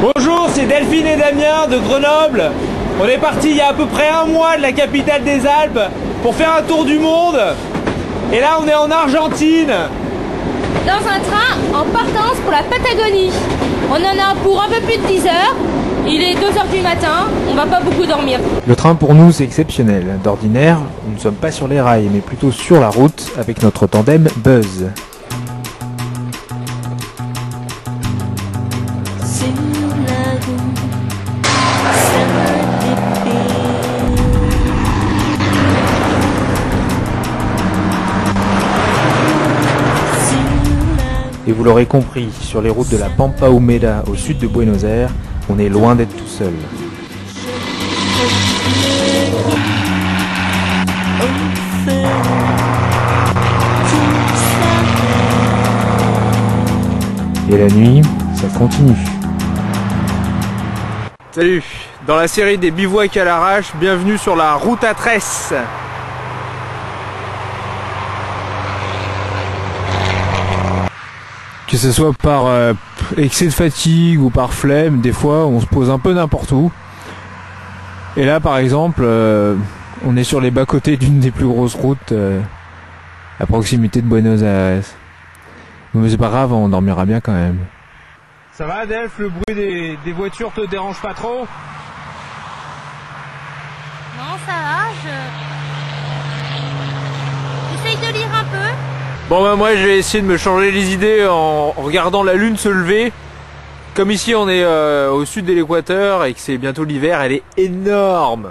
Bonjour, c'est Delphine et Damien de Grenoble. On est parti il y a à peu près un mois de la capitale des Alpes pour faire un tour du monde. Et là, on est en Argentine. Dans un train en partance pour la Patagonie. On en a pour un peu plus de 10 heures. Il est 2 heures du matin, on va pas beaucoup dormir. Le train pour nous c'est exceptionnel. D'ordinaire, nous ne sommes pas sur les rails mais plutôt sur la route avec notre tandem Buzz. Et vous l'aurez compris, sur les routes de la Pampa Humeda au sud de Buenos Aires, on est loin d'être tout seul. Et la nuit, ça continue. Salut, dans la série des bivouacs à l'arrache, bienvenue sur la route à tresse. Que ce soit par euh, excès de fatigue ou par flemme, des fois on se pose un peu n'importe où. Et là par exemple, euh, on est sur les bas-côtés d'une des plus grosses routes euh, à proximité de Buenos Aires. Mais c'est pas grave, on dormira bien quand même. Ça va Delph, le bruit des, des voitures te dérange pas trop? Non, ça va, je. J'essaye de lire un peu. Bon bah moi je vais essayer de me changer les idées en regardant la lune se lever. Comme ici on est euh, au sud de l'équateur et que c'est bientôt l'hiver, elle est énorme.